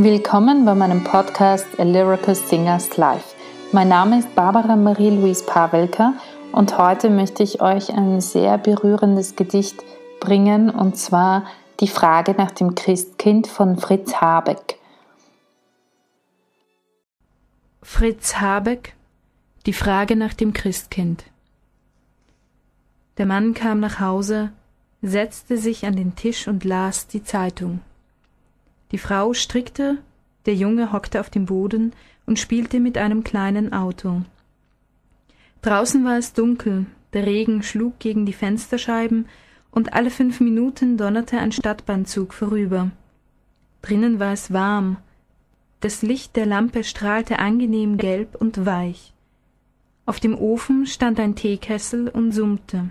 Willkommen bei meinem Podcast A Lyrical Singers Life. Mein Name ist Barbara Marie-Louise Pawelka und heute möchte ich euch ein sehr berührendes Gedicht bringen und zwar die Frage nach dem Christkind von Fritz Habeck. Fritz Habeck Die Frage nach dem Christkind Der Mann kam nach Hause, setzte sich an den Tisch und las die Zeitung. Die Frau strickte, der Junge hockte auf dem Boden und spielte mit einem kleinen Auto. Draußen war es dunkel, der Regen schlug gegen die Fensterscheiben und alle fünf Minuten donnerte ein Stadtbahnzug vorüber. Drinnen war es warm, das Licht der Lampe strahlte angenehm gelb und weich. Auf dem Ofen stand ein Teekessel und summte.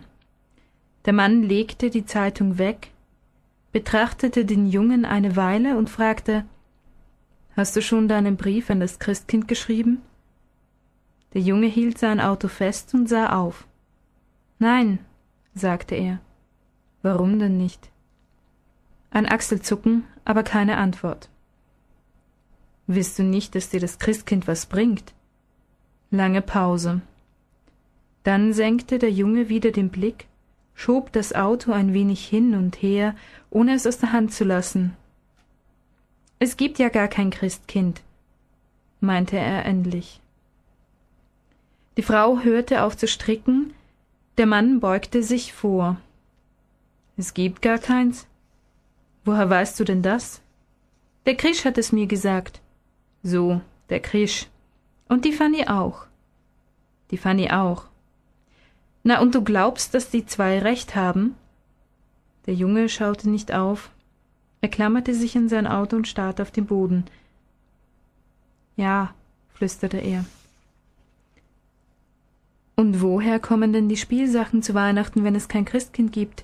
Der Mann legte die Zeitung weg, betrachtete den Jungen eine Weile und fragte Hast du schon deinen Brief an das Christkind geschrieben? Der Junge hielt sein Auto fest und sah auf. Nein, sagte er. Warum denn nicht? Ein Achselzucken, aber keine Antwort. Willst du nicht, dass dir das Christkind was bringt? Lange Pause. Dann senkte der Junge wieder den Blick schob das Auto ein wenig hin und her, ohne es aus der Hand zu lassen. Es gibt ja gar kein Christkind, meinte er endlich. Die Frau hörte auf zu stricken, der Mann beugte sich vor. Es gibt gar keins. Woher weißt du denn das? Der Krisch hat es mir gesagt. So, der Krisch. Und die Fanny auch. Die Fanny auch. Na, und du glaubst, dass die zwei recht haben? Der Junge schaute nicht auf. Er klammerte sich in sein Auto und starrte auf den Boden. Ja, flüsterte er. Und woher kommen denn die Spielsachen zu Weihnachten, wenn es kein Christkind gibt?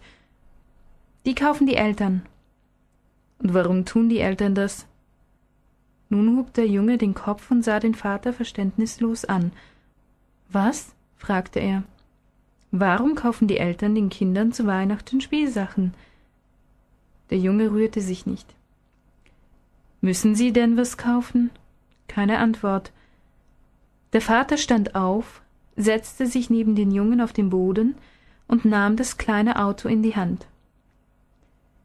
Die kaufen die Eltern. Und warum tun die Eltern das? Nun hob der Junge den Kopf und sah den Vater verständnislos an. Was? fragte er. Warum kaufen die Eltern den Kindern zu Weihnachten Spielsachen? Der Junge rührte sich nicht. Müssen sie denn was kaufen? Keine Antwort. Der Vater stand auf, setzte sich neben den Jungen auf den Boden und nahm das kleine Auto in die Hand.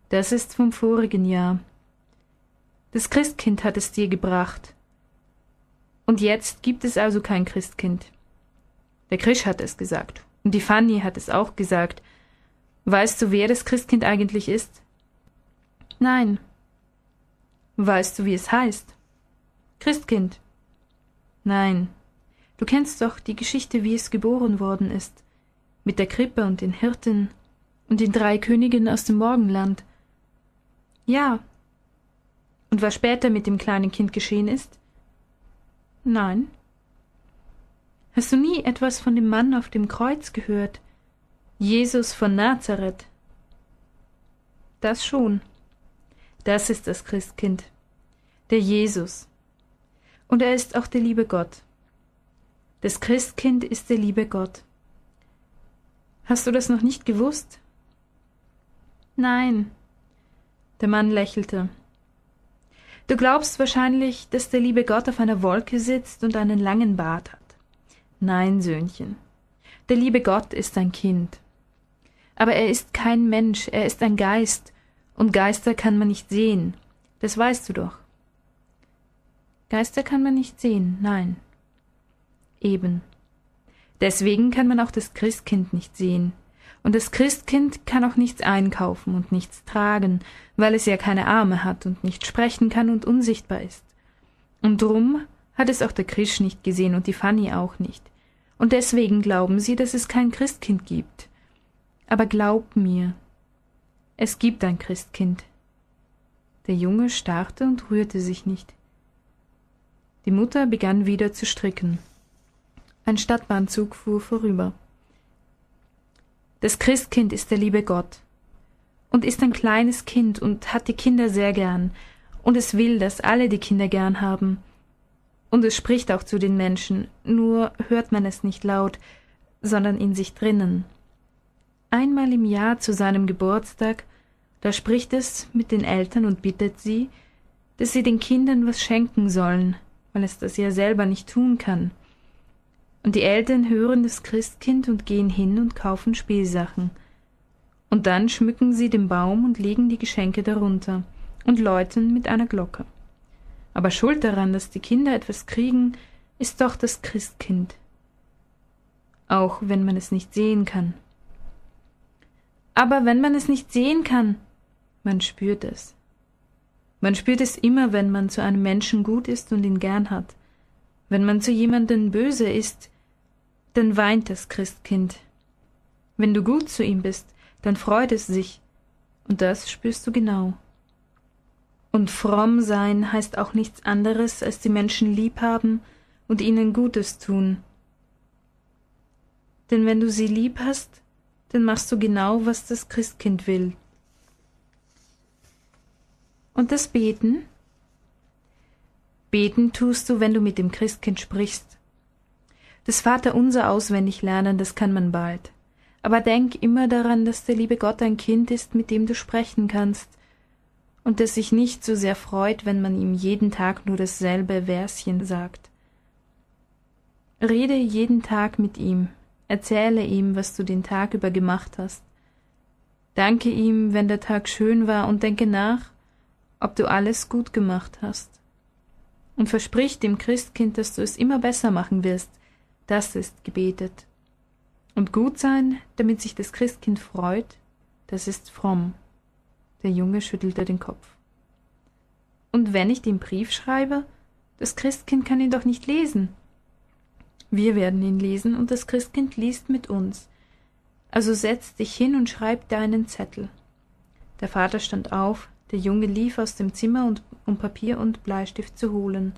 Das ist vom vorigen Jahr. Das Christkind hat es dir gebracht. Und jetzt gibt es also kein Christkind. Der Krisch hat es gesagt. Und die Fanny hat es auch gesagt. Weißt du, wer das Christkind eigentlich ist? Nein. Weißt du, wie es heißt? Christkind. Nein. Du kennst doch die Geschichte, wie es geboren worden ist. Mit der Krippe und den Hirten und den drei Königen aus dem Morgenland. Ja. Und was später mit dem kleinen Kind geschehen ist? Nein. Hast du nie etwas von dem Mann auf dem Kreuz gehört? Jesus von Nazareth. Das schon. Das ist das Christkind. Der Jesus. Und er ist auch der liebe Gott. Das Christkind ist der liebe Gott. Hast du das noch nicht gewusst? Nein. Der Mann lächelte. Du glaubst wahrscheinlich, dass der liebe Gott auf einer Wolke sitzt und einen langen Bart hat. Nein, Söhnchen, der liebe Gott ist ein Kind. Aber er ist kein Mensch, er ist ein Geist, und Geister kann man nicht sehen, das weißt du doch. Geister kann man nicht sehen, nein. Eben. Deswegen kann man auch das Christkind nicht sehen. Und das Christkind kann auch nichts einkaufen und nichts tragen, weil es ja keine Arme hat und nicht sprechen kann und unsichtbar ist. Und drum hat es auch der Krisch nicht gesehen und die Fanny auch nicht. Und deswegen glauben sie, dass es kein Christkind gibt. Aber glaub mir, es gibt ein Christkind. Der Junge starrte und rührte sich nicht. Die Mutter begann wieder zu stricken. Ein Stadtbahnzug fuhr vorüber. Das Christkind ist der liebe Gott und ist ein kleines Kind und hat die Kinder sehr gern, und es will, dass alle die Kinder gern haben, und es spricht auch zu den Menschen, nur hört man es nicht laut, sondern in sich drinnen. Einmal im Jahr zu seinem Geburtstag, da spricht es mit den Eltern und bittet sie, dass sie den Kindern was schenken sollen, weil es das ja selber nicht tun kann. Und die Eltern hören das Christkind und gehen hin und kaufen Spielsachen. Und dann schmücken sie den Baum und legen die Geschenke darunter und läuten mit einer Glocke. Aber schuld daran, dass die Kinder etwas kriegen, ist doch das Christkind. Auch wenn man es nicht sehen kann. Aber wenn man es nicht sehen kann, man spürt es. Man spürt es immer, wenn man zu einem Menschen gut ist und ihn gern hat. Wenn man zu jemandem böse ist, dann weint das Christkind. Wenn du gut zu ihm bist, dann freut es sich, und das spürst du genau. Und fromm sein heißt auch nichts anderes, als die Menschen lieb haben und ihnen Gutes tun. Denn wenn du sie lieb hast, dann machst du genau, was das Christkind will. Und das Beten? Beten tust du, wenn du mit dem Christkind sprichst. Das Vaterunser auswendig lernen, das kann man bald. Aber denk immer daran, dass der liebe Gott ein Kind ist, mit dem du sprechen kannst, und das sich nicht so sehr freut, wenn man ihm jeden Tag nur dasselbe Verschen sagt. Rede jeden Tag mit ihm, erzähle ihm, was du den Tag über gemacht hast. Danke ihm, wenn der Tag schön war, und denke nach, ob du alles gut gemacht hast. Und versprich dem Christkind, dass du es immer besser machen wirst. Das ist gebetet. Und gut sein, damit sich das Christkind freut, das ist fromm. Der Junge schüttelte den Kopf. Und wenn ich den Brief schreibe, das Christkind kann ihn doch nicht lesen. Wir werden ihn lesen und das Christkind liest mit uns. Also setz dich hin und schreib deinen Zettel. Der Vater stand auf, der Junge lief aus dem Zimmer, und, um Papier und Bleistift zu holen.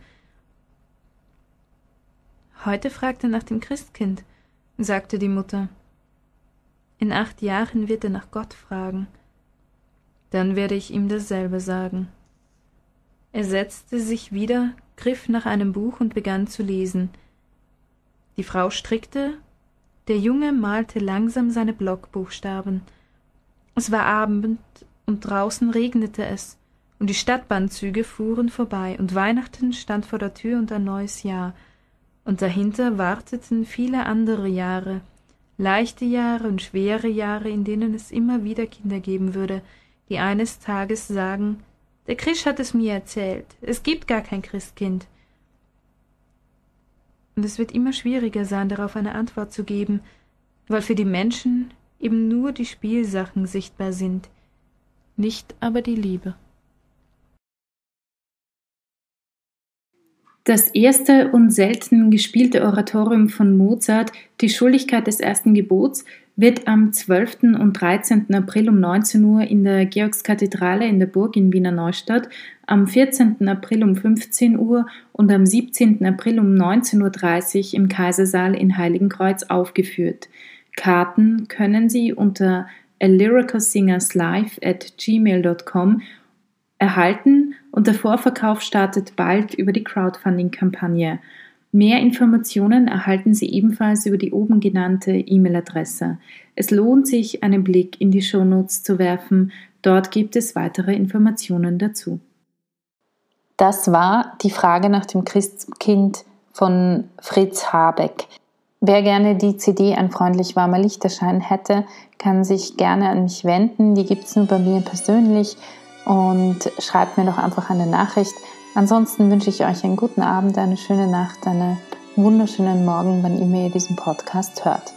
Heute fragt er nach dem Christkind, sagte die Mutter. In acht Jahren wird er nach Gott fragen. Dann werde ich ihm dasselbe sagen. Er setzte sich wieder, griff nach einem Buch und begann zu lesen. Die Frau strickte, der Junge malte langsam seine Blockbuchstaben. Es war Abend und draußen regnete es, und die Stadtbahnzüge fuhren vorbei, und Weihnachten stand vor der Tür und ein neues Jahr, und dahinter warteten viele andere Jahre, leichte Jahre und schwere Jahre, in denen es immer wieder Kinder geben würde, die eines Tages sagen, der Krisch hat es mir erzählt, es gibt gar kein Christkind. Und es wird immer schwieriger sein, darauf eine Antwort zu geben, weil für die Menschen eben nur die Spielsachen sichtbar sind, nicht aber die Liebe. Das erste und selten gespielte Oratorium von Mozart, Die Schuldigkeit des ersten Gebots, wird am 12. und 13. April um 19 Uhr in der Georgskathedrale in der Burg in Wiener Neustadt, am 14. April um 15 Uhr und am 17. April um 19.30 Uhr im Kaisersaal in Heiligenkreuz aufgeführt. Karten können Sie unter a lyricalsingerslive at gmail.com erhalten und der Vorverkauf startet bald über die Crowdfunding-Kampagne. Mehr Informationen erhalten Sie ebenfalls über die oben genannte E-Mail-Adresse. Es lohnt sich, einen Blick in die Shownotes zu werfen. Dort gibt es weitere Informationen dazu. Das war die Frage nach dem Christkind von Fritz Habeck. Wer gerne die CD Ein freundlich warmer Lichterschein hätte, kann sich gerne an mich wenden. Die gibt es nur bei mir persönlich und schreibt mir doch einfach eine Nachricht. Ansonsten wünsche ich euch einen guten Abend, eine schöne Nacht, einen wunderschönen Morgen, wann immer ihr diesen Podcast hört.